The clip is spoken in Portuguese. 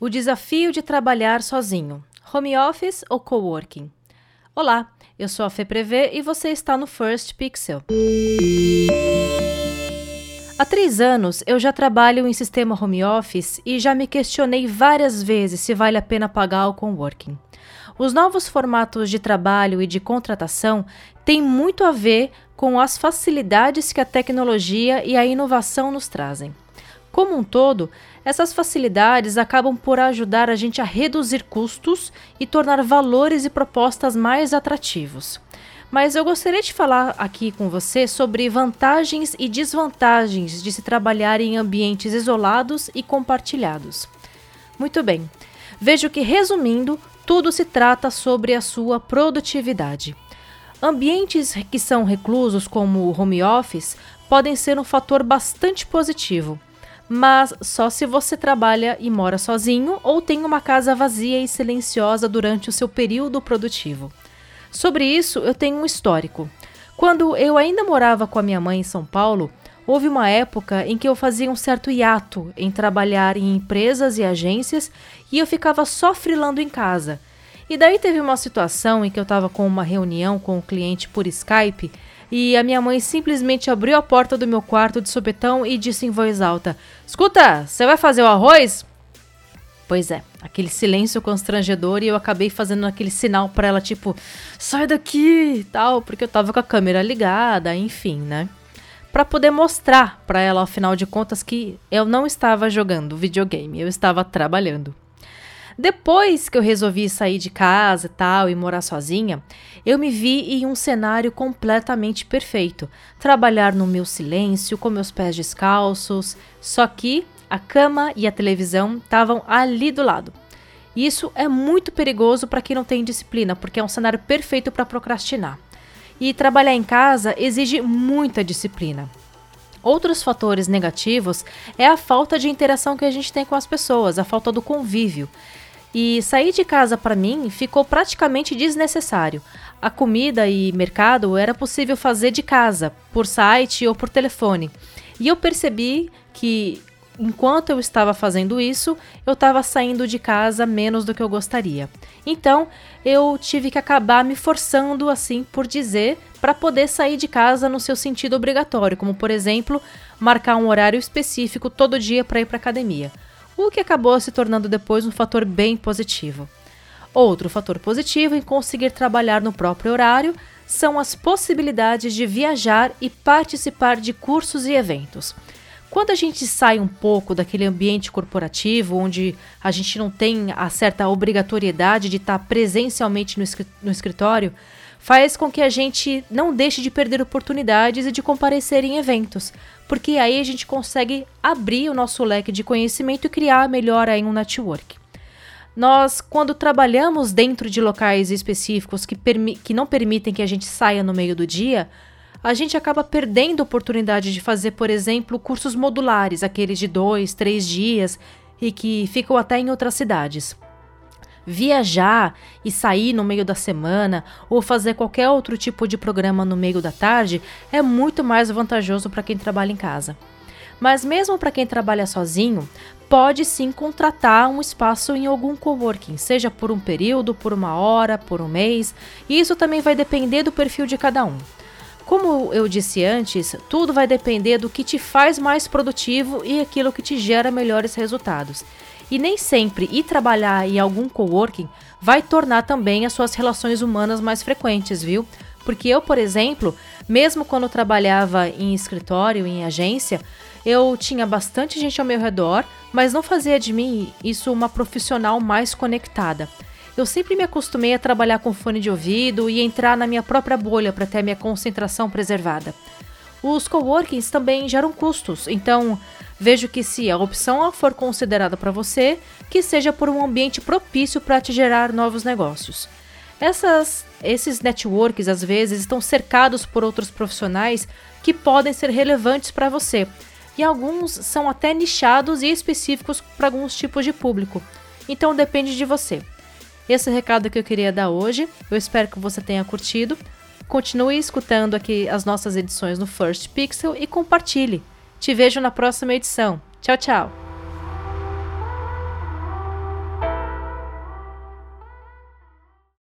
O desafio de trabalhar sozinho. Home office ou coworking? Olá, eu sou a Fê Prevê e você está no First Pixel. Há três anos eu já trabalho em sistema home office e já me questionei várias vezes se vale a pena pagar o coworking. Os novos formatos de trabalho e de contratação têm muito a ver com as facilidades que a tecnologia e a inovação nos trazem. Como um todo, essas facilidades acabam por ajudar a gente a reduzir custos e tornar valores e propostas mais atrativos. Mas eu gostaria de falar aqui com você sobre vantagens e desvantagens de se trabalhar em ambientes isolados e compartilhados. Muito bem, vejo que resumindo, tudo se trata sobre a sua produtividade. Ambientes que são reclusos, como o home office, podem ser um fator bastante positivo mas só se você trabalha e mora sozinho ou tem uma casa vazia e silenciosa durante o seu período produtivo. Sobre isso, eu tenho um histórico. Quando eu ainda morava com a minha mãe em São Paulo, houve uma época em que eu fazia um certo hiato em trabalhar em empresas e agências e eu ficava só frilando em casa. E daí teve uma situação em que eu estava com uma reunião com um cliente por Skype e a minha mãe simplesmente abriu a porta do meu quarto de sopetão e disse em voz alta: Escuta, você vai fazer o arroz? Pois é, aquele silêncio constrangedor e eu acabei fazendo aquele sinal para ela, tipo, sai daqui tal, porque eu tava com a câmera ligada, enfim, né? Para poder mostrar para ela, afinal de contas, que eu não estava jogando videogame, eu estava trabalhando. Depois que eu resolvi sair de casa e tal e morar sozinha, eu me vi em um cenário completamente perfeito. Trabalhar no meu silêncio, com meus pés descalços, só que a cama e a televisão estavam ali do lado. Isso é muito perigoso para quem não tem disciplina, porque é um cenário perfeito para procrastinar. E trabalhar em casa exige muita disciplina. Outros fatores negativos é a falta de interação que a gente tem com as pessoas, a falta do convívio. E sair de casa para mim ficou praticamente desnecessário. A comida e mercado era possível fazer de casa, por site ou por telefone. E eu percebi que enquanto eu estava fazendo isso, eu estava saindo de casa menos do que eu gostaria. Então, eu tive que acabar me forçando, assim por dizer, para poder sair de casa no seu sentido obrigatório, como por exemplo, marcar um horário específico todo dia para ir para academia o que acabou se tornando depois um fator bem positivo. Outro fator positivo em conseguir trabalhar no próprio horário são as possibilidades de viajar e participar de cursos e eventos. Quando a gente sai um pouco daquele ambiente corporativo, onde a gente não tem a certa obrigatoriedade de estar presencialmente no escritório, faz com que a gente não deixe de perder oportunidades e de comparecer em eventos, porque aí a gente consegue abrir o nosso leque de conhecimento e criar melhor aí um network. Nós, quando trabalhamos dentro de locais específicos que, que não permitem que a gente saia no meio do dia, a gente acaba perdendo a oportunidade de fazer, por exemplo, cursos modulares, aqueles de dois, três dias e que ficam até em outras cidades viajar e sair no meio da semana ou fazer qualquer outro tipo de programa no meio da tarde é muito mais vantajoso para quem trabalha em casa. Mas mesmo para quem trabalha sozinho, pode sim contratar um espaço em algum coworking, seja por um período, por uma hora, por um mês, e isso também vai depender do perfil de cada um. Como eu disse antes, tudo vai depender do que te faz mais produtivo e aquilo que te gera melhores resultados. E nem sempre ir trabalhar em algum coworking vai tornar também as suas relações humanas mais frequentes, viu? Porque eu, por exemplo, mesmo quando trabalhava em escritório, em agência, eu tinha bastante gente ao meu redor, mas não fazia de mim isso uma profissional mais conectada. Eu sempre me acostumei a trabalhar com fone de ouvido e entrar na minha própria bolha para ter a minha concentração preservada. Os coworkings também geram custos, então Vejo que se a opção for considerada para você, que seja por um ambiente propício para te gerar novos negócios. Essas, esses networks às vezes estão cercados por outros profissionais que podem ser relevantes para você, e alguns são até nichados e específicos para alguns tipos de público. Então depende de você. Esse é o recado que eu queria dar hoje. Eu espero que você tenha curtido. Continue escutando aqui as nossas edições no First Pixel e compartilhe. Te vejo na próxima edição. Tchau, tchau!